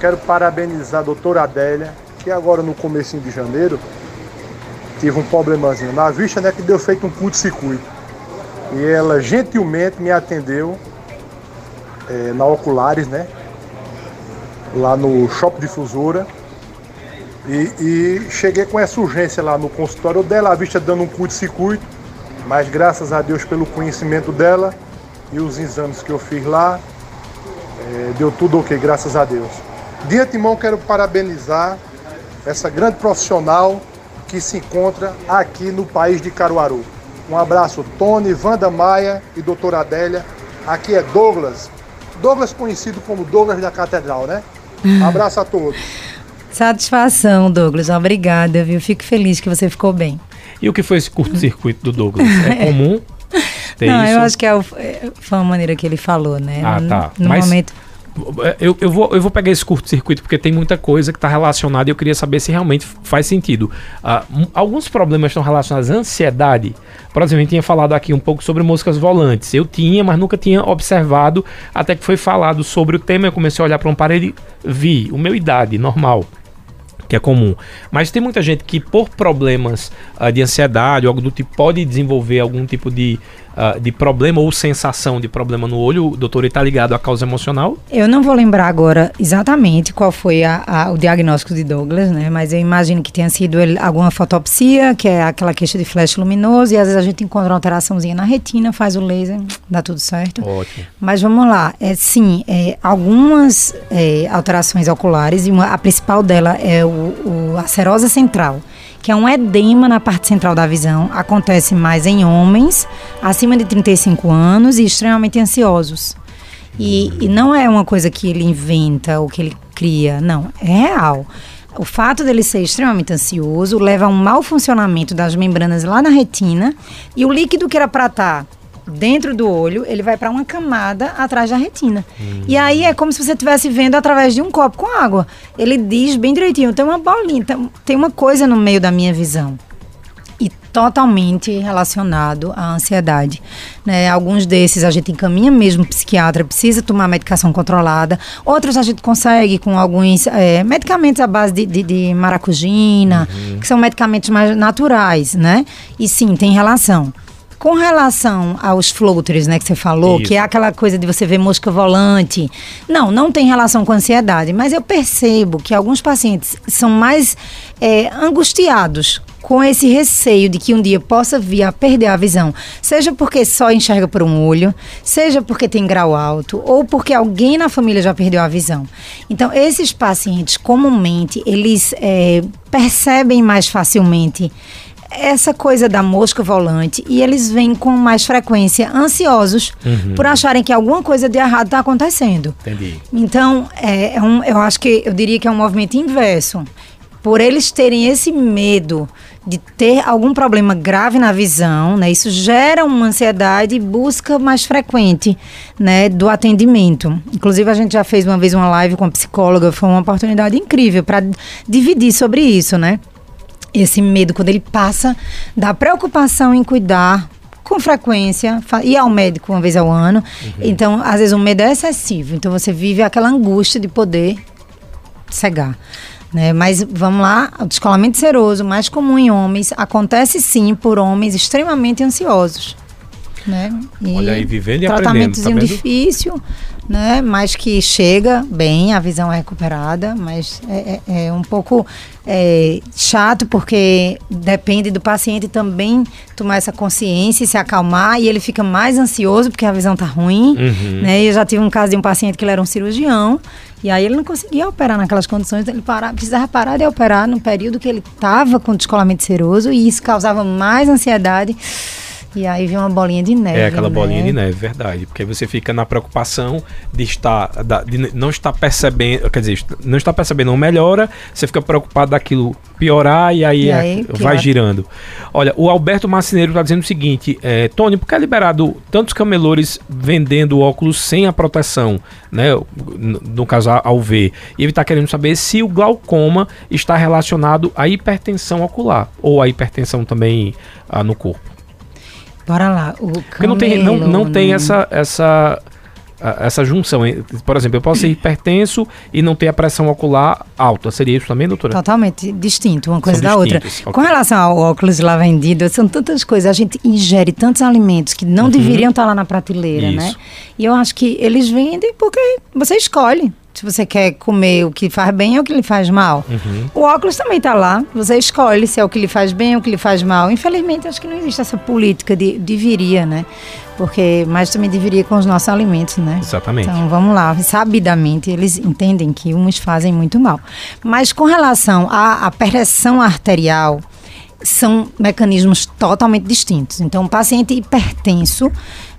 Quero parabenizar a doutora Adélia, que agora no começo de janeiro tive um problemazinho na vista, né, que deu feito um curto-circuito. E ela gentilmente me atendeu é, na Oculares, né, lá no Shopping Difusora e, e, cheguei com essa urgência lá no consultório dela, a vista dando um curto-circuito, mas graças a Deus pelo conhecimento dela e os exames que eu fiz lá, é, deu tudo ok, graças a Deus. De antemão quero parabenizar essa grande profissional que se encontra aqui no país de Caruaru. Um abraço, Tony, Wanda Maia e doutora Adélia. Aqui é Douglas. Douglas conhecido como Douglas da Catedral, né? Um *laughs* abraço a todos. Satisfação, Douglas. Obrigada, viu? Fico feliz que você ficou bem. E o que foi esse curto-circuito do Douglas? É *laughs* comum? Não, isso? eu acho que é o, é, foi a maneira que ele falou, né? Ah, tá. No, Mas... momento eu, eu, vou, eu vou pegar esse curto-circuito porque tem muita coisa que está relacionada e eu queria saber se realmente faz sentido. Uh, alguns problemas estão relacionados à ansiedade. Por exemplo, tinha falado aqui um pouco sobre moscas volantes. Eu tinha, mas nunca tinha observado até que foi falado sobre o tema. Eu comecei a olhar para um parede vi o meu idade, normal que é comum. Mas tem muita gente que, por problemas uh, de ansiedade ou algo do tipo, pode desenvolver algum tipo de uh, de problema ou sensação de problema no olho, doutor está ligado à causa emocional? Eu não vou lembrar agora exatamente qual foi a, a, o diagnóstico de Douglas, né? Mas eu imagino que tenha sido ele, alguma fotopsia, que é aquela queixa de flash luminoso, e às vezes a gente encontra uma alteraçãozinha na retina, faz o laser, dá tudo certo. Ótimo. Mas vamos lá, é, sim, é, algumas é, alterações oculares, e uma, a principal dela é o, o, a serosa central que é um edema na parte central da visão. Acontece mais em homens acima de 35 anos e extremamente ansiosos. E, e não é uma coisa que ele inventa ou que ele cria, não, é real. O fato dele ser extremamente ansioso leva a um mau funcionamento das membranas lá na retina e o líquido que era para estar tá dentro do olho, ele vai para uma camada atrás da retina. Hum. E aí é como se você estivesse vendo através de um copo com água. Ele diz bem direitinho, tem uma bolinha, tem uma coisa no meio da minha visão. E totalmente relacionado à ansiedade. Né? Alguns desses a gente encaminha mesmo psiquiatra, precisa tomar medicação controlada. Outros a gente consegue com alguns é, medicamentos à base de, de, de maracujina, uhum. que são medicamentos mais naturais, né? E sim, tem relação. Com relação aos floaters, né, que você falou, Isso. que é aquela coisa de você ver mosca volante. Não, não tem relação com ansiedade, mas eu percebo que alguns pacientes são mais é, angustiados com esse receio de que um dia possa vir a perder a visão, seja porque só enxerga por um olho, seja porque tem grau alto ou porque alguém na família já perdeu a visão. Então, esses pacientes, comumente, eles é, percebem mais facilmente essa coisa da mosca volante e eles vêm com mais frequência ansiosos Uhum. por acharem que alguma coisa de errado está acontecendo. Entendi. Então, é, é um, eu acho que eu diria que é um movimento inverso. Por eles terem esse medo de ter algum problema grave na visão, né? Isso gera uma ansiedade e busca mais frequente, né, do atendimento. Inclusive a gente já fez uma vez uma live com a psicóloga, foi uma oportunidade incrível para dividir sobre isso, né? Esse medo quando ele passa da preocupação em cuidar com frequência, ir ao médico uma vez ao ano. Então, às vezes o medo é excessivo. Então você vive aquela angústia de poder cegar. Né? Mas vamos lá, o descolamento seroso, mais comum em homens, acontece sim por homens extremamente ansiosos. Né? E Olha aí, vivendo e tratamentozinho aprendendo, tá difícil, né? Mas que chega bem, a visão é recuperada, mas é, é- é um pouco é, chato porque depende do paciente também tomar essa consciência e se acalmar e ele fica mais ansioso porque a visão tá ruim, Uhum. né? Eu já tive um caso de um paciente que ele era um cirurgião e aí ele não conseguia operar naquelas condições, ele precisava parar de operar no período que ele estava com descolamento seroso e isso causava mais ansiedade. E aí vinha uma bolinha de neve. É aquela bolinha né? de neve, verdade. Porque você fica na preocupação de estar, de não estar percebendo, quer dizer, não estar percebendo não melhora, você fica preocupado daquilo piorar e aí, E é- aí, vai piora. girando. Olha, o Alberto Marceneiro está dizendo o seguinte, é, Tony, por que é liberado tantos camelores vendendo óculos sem a proteção, né? n- No caso ao ver. E ele está querendo saber se o glaucoma está relacionado à hipertensão ocular ou à hipertensão também ah, no corpo. Bora lá. O Porque não tem, não, não tem camelo, essa, essa, essa junção. Por exemplo, eu posso ser hipertenso e não ter a pressão ocular alta. Seria isso também, doutora? Totalmente distinto, uma coisa São da outra. distintos, ok. Com relação ao óculos lá vendido, são tantas coisas. A gente ingere tantos alimentos que não deveriam estar lá na prateleira, né? Uhum. Isso. E eu acho que eles vendem porque você escolhe. Se você quer comer o que faz bem ou o que lhe faz mal. Uhum. O óculos também está lá. Você escolhe se é o que lhe faz bem ou o que lhe faz mal. Infelizmente, acho que não existe essa política de deveria, né? Porque, mas também deveria com os nossos alimentos, né? Exatamente. Então, vamos lá. Sabidamente, eles entendem que uns fazem muito mal. Mas com relação à, à pressão arterial, são mecanismos totalmente distintos. Então, um paciente hipertenso,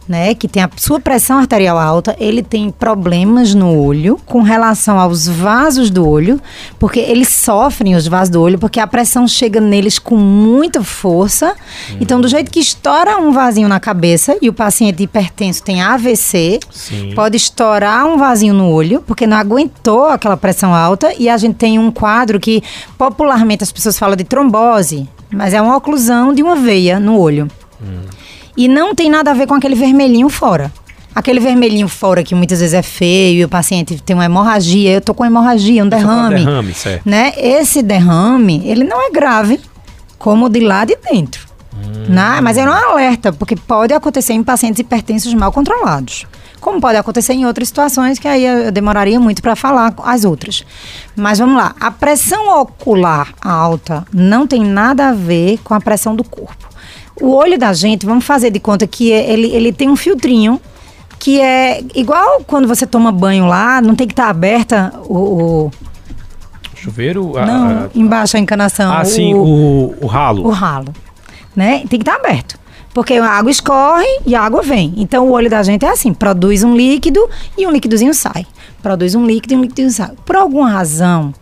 né, que tem a sua pressão arterial alta, ele tem problemas no olho com relação aos vasos do olho, porque eles sofrem os vasos do olho, porque a pressão chega neles com muita força. Então, do jeito que estoura um vasinho na cabeça e o paciente hipertenso tem AVC, Sim. pode estourar um vasinho no olho, porque não aguentou aquela pressão alta, e a gente tem um quadro que popularmente as pessoas falam de trombose, mas é uma oclusão de uma veia no olho. E não tem nada a ver com aquele vermelhinho fora. Aquele vermelhinho fora que muitas vezes é feio e o paciente tem uma hemorragia, eu tô com hemorragia, um Você fala derrame. derrame, certo. Né? Esse derrame, ele não é grave, como o de lá de dentro. Né? Mas é um alerta, porque pode acontecer em pacientes hipertensos mal controlados. Como pode acontecer em outras situações, que aí eu demoraria muito para falar as outras. Mas vamos lá. A pressão ocular alta não tem nada a ver com a pressão do corpo. O olho da gente, vamos fazer de conta que é- ele, ele tem um filtrinho que é igual quando você toma banho lá, não tem que estar aberta o, o- Chuveiro. a- não, a- embaixo a encanação. ah, sim, o, o ralo. o ralo. Né? Tem que estar aberto. Porque a água escorre e a água vem. Então o olho da gente é assim: produz um líquido e um líquidozinho sai. Produz um líquido e um líquidozinho sai. Por alguma razão,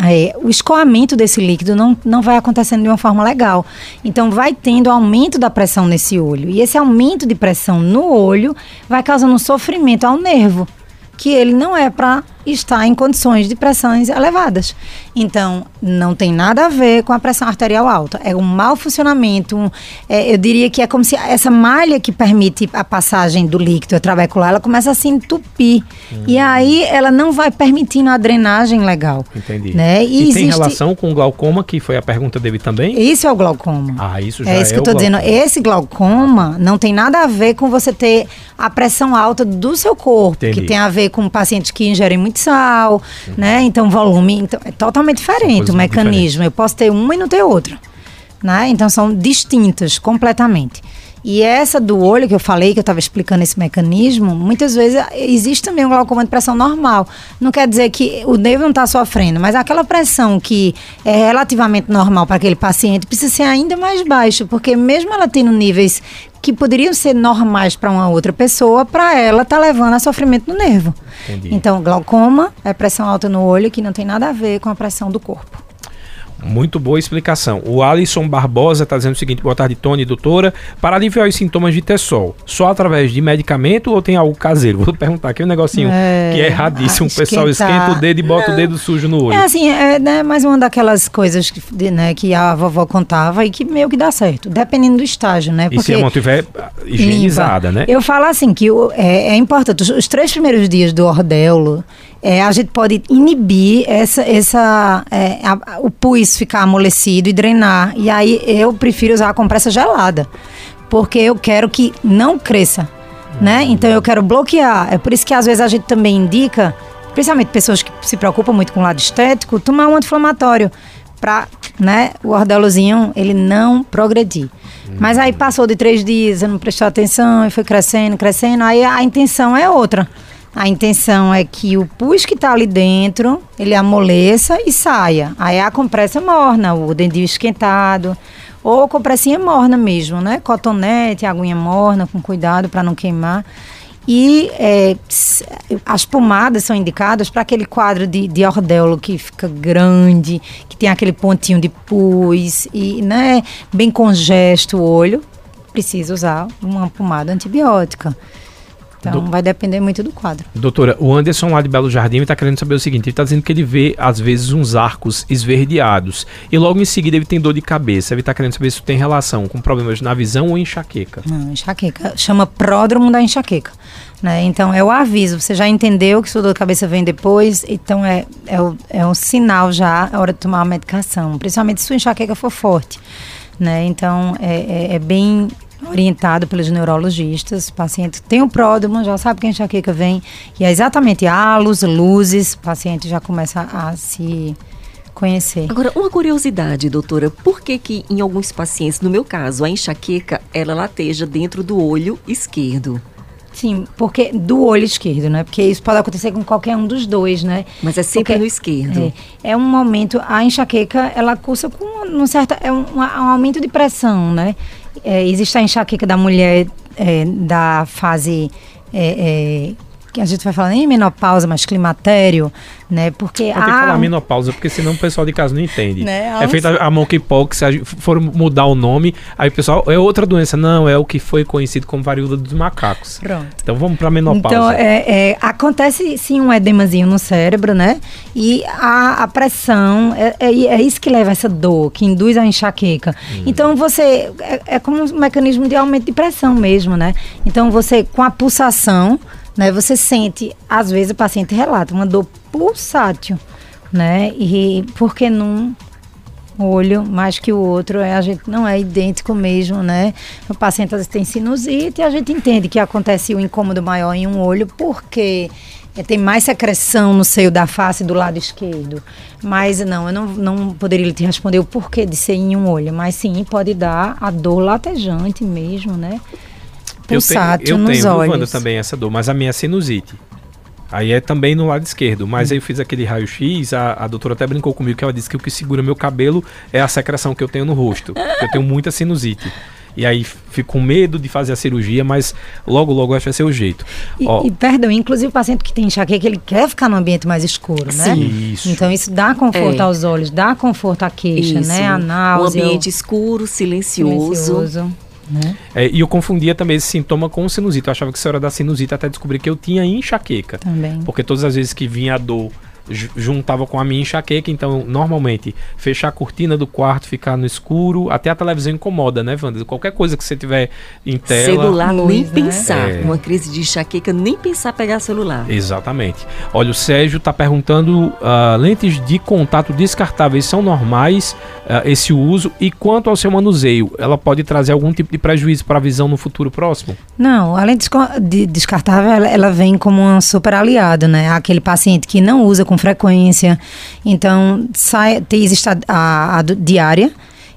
é, o escoamento desse líquido não, não vai acontecendo de uma forma legal. Então, vai tendo aumento da pressão nesse olho. E esse aumento de pressão no olho vai causando sofrimento ao nervo, que ele não é para estar em condições de pressões elevadas. Então, não tem nada a ver com a pressão arterial alta. É um mau funcionamento. um- é, eu diria que é como se essa malha que permite a passagem do líquido trabecular, ela começa a se entupir. E aí, ela não vai permitindo a drenagem legal. Entendi. Né? E, tem existe- relação com o glaucoma, que foi a pergunta dele também? Isso é o glaucoma. Ah, isso já é isso que é eu tô dizendo. Esse glaucoma não tem nada a ver com você ter a pressão alta do seu corpo, Entendi. que tem a ver com pacientes que ingerem muito sal, né? Então, volume. Então, é totalmente diferente o mecanismo. Eu posso ter uma e não ter outra. Né? Então, são distintas completamente. E essa do olho que eu falei, que eu estava explicando esse mecanismo, muitas vezes existe também um glaucoma de pressão normal. Não quer dizer que o nervo não está sofrendo, mas aquela pressão que é relativamente normal para aquele paciente precisa ser ainda mais baixa, porque mesmo ela tendo níveis que poderiam ser normais para uma outra pessoa, para ela tá levando a sofrimento no nervo. Entendi. Então, glaucoma é pressão alta no olho que não tem nada a ver com a pressão do corpo. Muito boa explicação. O Alisson Barbosa está dizendo o seguinte: boa tarde, Tony, doutora. Para aliviar os sintomas de Tessol, só através de medicamento ou tem algo caseiro? *laughs* Vou perguntar aqui um negocinho é, que é erradíssimo. O pessoal esquenta o dedo e bota Não. o dedo sujo no olho. É assim, é né, mais uma daquelas coisas que, né, que a vovó contava e que meio que dá certo, dependendo do estágio, né? Porque e se a mão estiver higienizada, limpa. né? Eu falo assim que é, é importante, os, os três primeiros dias do ordelo é, a gente pode inibir essa, essa, é, a, o pus ficar amolecido e drenar. E aí eu prefiro usar a compressa gelada, porque eu quero que não cresça, né? Então eu quero bloquear. É por isso que às vezes a gente também indica, principalmente pessoas que se preocupam muito com o lado estético, tomar um anti-inflamatório para né, o ordelozinho ele não progredir. Mas aí passou de três dias, eu não prestou atenção e foi crescendo, crescendo, aí a intenção é outra. A intenção é que o pus que está ali dentro, ele amoleça e saia. Aí a compressa morna, o dendil esquentado, ou compressinha morna mesmo, né? Cotonete, aguinha morna, com cuidado para não queimar. E é, as pomadas são indicadas para aquele quadro de, de que fica grande, que tem aquele pontinho de pus e né, bem congesto o olho. Precisa usar uma pomada antibiótica. Então do... vai depender muito do quadro. Doutora, o Anderson lá de Belo Jardim está querendo saber o seguinte: ele está dizendo que ele vê, às vezes, uns arcos esverdeados. E logo em seguida ele tem dor de cabeça. Ele está querendo saber se isso tem relação com problemas na visão ou enxaqueca. Não, enxaqueca. Chama pródromo da enxaqueca. Né? Então é o aviso. Você já entendeu que sua dor de cabeça vem depois, então é, é, o, é um sinal já, a hora de tomar a medicação. Principalmente se sua enxaqueca for forte. Né? Então é, é, é bem orientado pelos neurologistas. O paciente tem o pródromo, já sabe que a enxaqueca vem, e é exatamente halos, luzes, o paciente já começa a se conhecer. Agora, uma curiosidade, doutora, por que que em alguns pacientes, no meu caso, a enxaqueca, ela lateja dentro do olho esquerdo? Sim, porque do olho esquerdo, né? Porque isso pode acontecer com qualquer um dos dois, né? Mas é sempre porque, no esquerdo. É, é, um momento, a enxaqueca, ela cursa com um certo, é um, um aumento de pressão, né? É, existe a enxaqueca da mulher é, da fase é, é que a gente vai falar nem menopausa, mas climatério, né? Porque Tem que falar menopausa, porque senão o pessoal de casa não entende. Né? É feita a monkeypox, se for mudar o nome, aí o pessoal, é outra doença. Não, é o que foi conhecido como varíola dos macacos. Pronto. Então vamos para menopausa. Então, é, é, acontece sim um edemazinho no cérebro, né? E a, a pressão, é, é, é, isso que leva essa dor, que induz a enxaqueca. Hum. Então você, é, é como um mecanismo de aumento de pressão mesmo, né? Então você, com a pulsação, né? Você sente, às vezes o paciente relata uma dor pulsátil, né? E porque num olho mais que o outro, é, a gente não é idêntico mesmo, né? O paciente às vezes tem sinusite e a gente entende que acontece o um incômodo maior em um olho porque é, tem mais secreção no seio da face do lado esquerdo. Mas não, eu não, não poderia te responder o porquê de ser em um olho, mas sim pode dar a dor latejante mesmo, né? Pulsátil eu tenho, eu nos tenho, olhos. Wanda, também essa dor, mas a minha é sinusite. Aí é também no lado esquerdo. Mas hum. aí eu fiz aquele raio-x, a, a doutora até brincou comigo que ela disse que o que segura meu cabelo é a secreção que eu tenho no rosto. eu tenho muita sinusite. E aí fico com medo de fazer a cirurgia, mas logo, logo acho que vai ser o jeito. E, Ó, e, perdão, inclusive o paciente que tem enxaqueca, ele quer ficar no ambiente mais escuro, né? Sim. Isso. Então isso dá conforto é. aos olhos, dá conforto à queixa, isso. né? A náusea. Um ambiente escuro, silencioso. silencioso. Né? É, e eu confundia também esse sintoma com sinusite. Eu achava que isso era da sinusite até descobrir que eu tinha enxaqueca. Também. Porque todas as vezes que vinha a dor juntava com a minha enxaqueca, então normalmente fechar a cortina do quarto, ficar no escuro, até a televisão incomoda, né, Wanda? Qualquer coisa que você tiver em tela. Celular, luz, nem né? pensar. É. Uma crise de enxaqueca, nem pensar pegar celular. Exatamente. Olha, o Sérgio está perguntando: uh, lentes de contato descartáveis são normais uh, esse uso? E quanto ao seu manuseio, ela pode trazer algum tipo de prejuízo para a visão no futuro próximo? Não, a lente de descartável ela, ela vem como um super aliado, né? Aquele paciente que não usa com frequência. Então, sai, existe a, a, a diária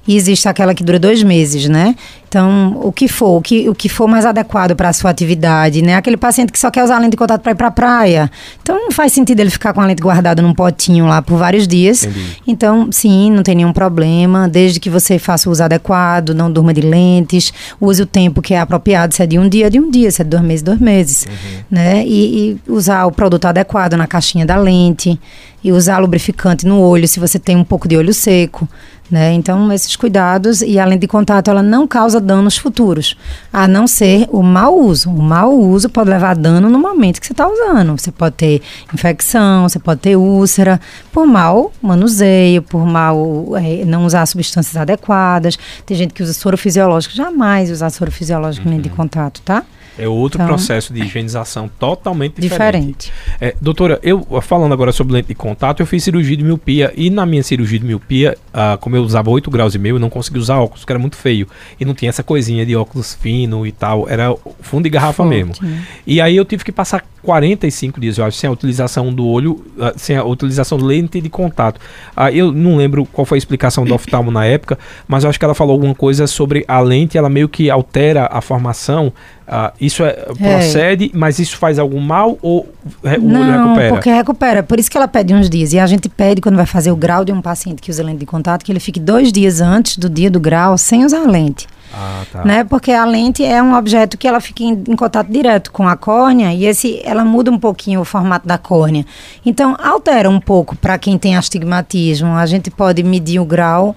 e existe aquela que dura dois meses, né? Então, o que for, o que, o que for mais adequado para a sua atividade, né? Aquele paciente que só quer usar a lente de contato para ir para a praia. Então, não faz sentido ele ficar com a lente guardada num potinho lá por vários dias. Entendi. Então, sim, não tem nenhum problema, desde que você faça o uso adequado, não durma de lentes, use o tempo que é apropriado, se é de um dia, de um dia, se é de dois meses, dois meses, uhum. né? E, e usar o produto adequado na caixinha da lente e usar lubrificante no olho se você tem um pouco de olho seco. Né? Então, esses cuidados e a lente de contato ela não causa danos futuros, a não ser o mau uso. O mau uso pode levar dano no momento que você está usando. Você pode ter infecção, você pode ter úlcera, por mau manuseio, por mal é, não usar substâncias adequadas. Tem gente que usa soro fisiológico, jamais usar soro fisiológico uhum. lente de contato, tá? É outro então, processo de higienização totalmente diferente. diferente. É, doutora, eu falando agora sobre lente de contato, eu fiz cirurgia de miopia e na minha cirurgia de miopia, ah, como eu usava 8 graus e meio, eu não conseguia usar óculos, que era muito feio. E não tinha essa coisinha de óculos fino e tal, era fundo de garrafa Forte, mesmo. Né? E aí eu tive que passar 45 dias, eu acho, sem a utilização do olho, ah, sem a utilização de lente de contato. Ah, eu não lembro qual foi a explicação do oftalmo na época, mas eu acho que ela falou alguma coisa sobre a lente, ela meio que altera a formação Uh, isso é, é, procede, mas isso faz algum mal ou o Não, olho recupera? porque recupera. Por isso que ela pede uns dias. E a gente pede, quando vai fazer o grau de um paciente que usa lente de contato, que ele fique dois dias antes do dia do grau sem usar lente. Ah, tá. né? Porque a lente é um objeto que ela fica em, em, contato direto com a córnea e esse, ela muda um pouquinho o formato da córnea. Então, altera um pouco para quem tem astigmatismo. A gente pode medir o grau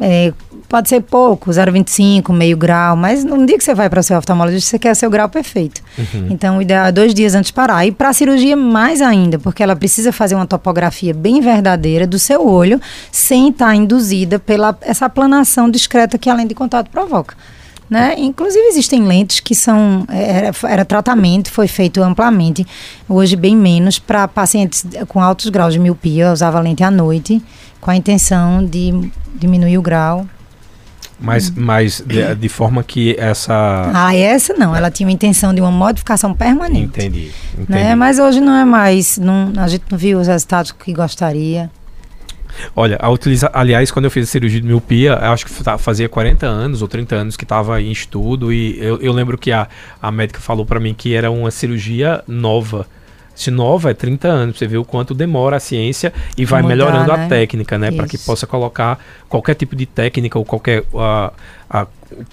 é, pode ser pouco, 0,25, meio grau, mas no dia que você vai para o seu oftalmologista, você quer seu grau perfeito. Uhum. Então, o ideal é dois dias antes de parar. E para a cirurgia, mais ainda, porque ela precisa fazer uma topografia bem verdadeira do seu olho, sem estar tá induzida pela essa aplanação discreta que a lente de contato provoca. Né? Inclusive existem lentes que são era, era, tratamento, foi feito amplamente, hoje bem menos para pacientes com altos graus de miopia, usava lente à noite com a intenção de diminuir o grau. Mas, mas de, de, forma que essa. Ah, essa não. Ela tinha uma intenção de uma modificação permanente. Entendi. entendi. Né? Mas hoje não é mais. Não, a gente não viu os resultados que gostaria. Olha, a utiliza... aliás, quando eu fiz a cirurgia de miopia, acho que fazia 40 anos ou 30 anos que estava em estudo e eu, eu, lembro que a, a médica falou para mim que era uma cirurgia nova se nova é 30 anos, você vê o quanto demora a ciência e vai Mudar, melhorando né? a técnica, né? Para que possa colocar qualquer tipo de técnica ou qualquer uh, a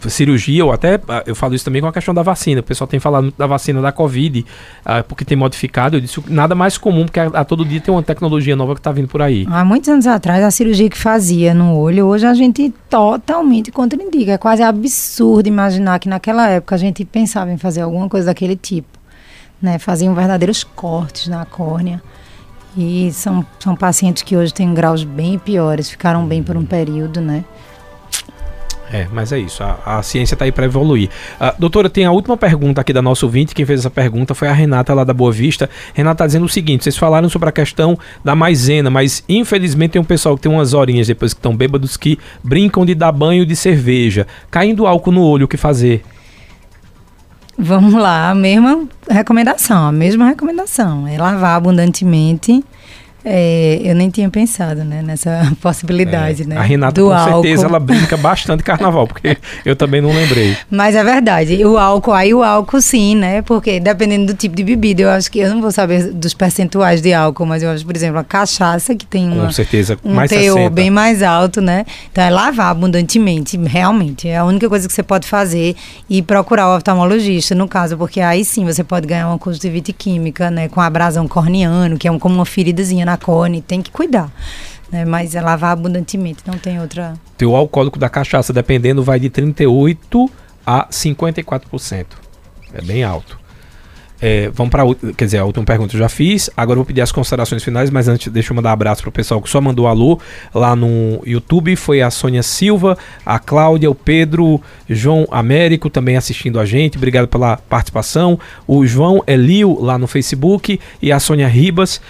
cirurgia, ou até, eu falo isso também com a questão da vacina. O pessoal tem falado da vacina da Covid, uh, porque tem modificado. Eu disse nada mais comum, porque a, a todo dia tem uma tecnologia nova que está vindo por aí. Há muitos anos atrás, a cirurgia que fazia no olho, hoje a gente totalmente contraindica. É quase absurdo imaginar que naquela época a gente pensava em fazer alguma coisa daquele tipo né, faziam verdadeiros cortes na córnea. E são, são pacientes que hoje têm graus bem piores, ficaram bem por um período, né? É, mas é isso. A, a ciência está aí para evoluir. Uh, doutora, tem a última pergunta aqui da nossa ouvinte. Quem fez essa pergunta foi a Renata lá da Boa Vista. Renata está dizendo o seguinte: vocês falaram sobre a questão da maisena, mas infelizmente tem um pessoal que tem umas horinhas depois que estão bêbados que brincam de dar banho de cerveja. Caindo álcool no olho, o que fazer? Vamos lá, a mesma recomendação, a mesma recomendação. É lavar abundantemente é, eu nem tinha pensado né, nessa *laughs* possibilidade, é, né? A Renata, do com álcool. certeza, ela brinca bastante carnaval, porque eu também não lembrei. *laughs* Mas é verdade. O álcool, aí o álcool sim, né? Porque dependendo do tipo de bebida, eu acho que eu não vou saber dos percentuais de álcool, mas eu acho, por exemplo, a cachaça que tem uma, com certeza, um mais teor 60. bem mais alto, né? Então é lavar abundantemente, realmente. É a única coisa que você pode fazer e procurar o oftalmologista, no caso, porque aí sim você pode ganhar uma conjuntivite química, né? Com abrasão corneano, que é um, como uma feridazinha na cone, tem que cuidar. Né? Mas é lavar abundantemente, não tem outra. Teu alcoólico da cachaça, dependendo, vai de 38% a 54%. É bem alto. É, vamos para quer dizer, a última pergunta eu já fiz. Agora eu vou pedir as considerações finais, mas antes deixa eu mandar um abraço pro pessoal que só mandou alô lá no YouTube. Foi a Sônia Silva, a Cláudia, o Pedro, João Américo também assistindo a gente. Obrigado pela participação. O João Elio lá no Facebook e a Sônia Ribas.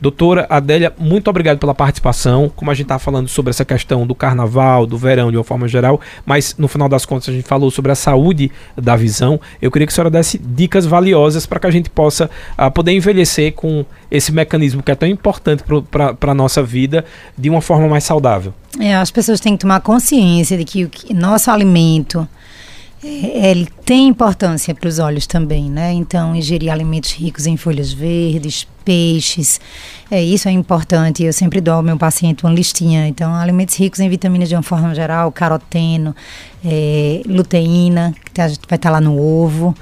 Doutora Adélia, muito obrigado pela participação. Como a gente está falando sobre essa questão do carnaval, do verão de uma forma geral, mas no final das contas a gente falou sobre a saúde da visão. Eu queria que a senhora desse dicas valiosas para que a gente possa uh, poder envelhecer com esse mecanismo que é tão importante para a nossa vida de uma forma mais saudável. É, as pessoas têm que tomar consciência de que o que, nosso alimento é, ele tem importância para os olhos também, né? Então, ingerir alimentos ricos em folhas verdes, peixes, é, isso é importante. Eu sempre dou ao meu paciente uma listinha. Então, alimentos ricos em vitaminas de uma forma geral, caroteno, é, luteína, que tá, vai estar tá lá no ovo,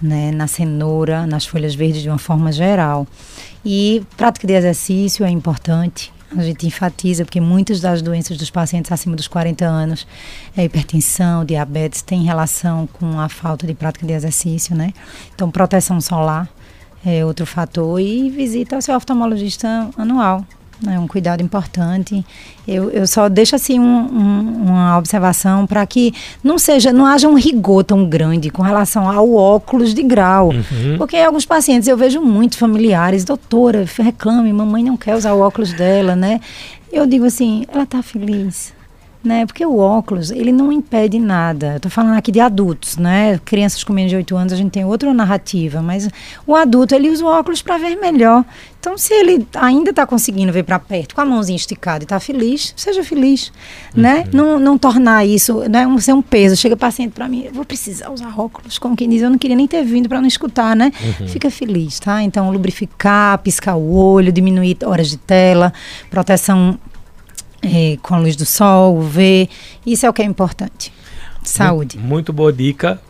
né? na cenoura, nas folhas verdes de uma forma geral. E prática de exercício é importante a gente enfatiza, porque muitas das doenças dos pacientes acima dos 40 anos, a hipertensão, diabetes, tem relação com a falta de prática de exercício, né? Então, proteção solar é outro fator e visita ao seu oftalmologista anual é um cuidado importante. Eu, eu só deixo assim um, um, uma observação para que não seja, não haja um rigor tão grande com relação ao óculos de grau. Uhum. Porque alguns pacientes eu vejo muito familiares, doutora, reclame, mamãe não quer usar o óculos dela, né? Eu digo assim, ela está feliz né? Porque o óculos, ele não impede nada. Estou falando aqui de adultos, né? Crianças com menos de 8 anos, a gente tem outra narrativa, mas o adulto, ele usa o óculos para ver melhor. Então, se ele ainda está conseguindo ver para perto, com a mãozinha esticada e está feliz, seja feliz, né? uhum. né? Não, não tornar isso, né? Um, ser um peso. Chega paciente para mim, eu vou precisar usar óculos, como quem diz, eu não queria nem ter vindo para não escutar, né? Uhum. Fica feliz, tá? Então, lubrificar, piscar o olho, diminuir horas de tela, proteção é, com a luz do sol, ver. Isso é o que é importante. Saúde. Muito, muito boa dica.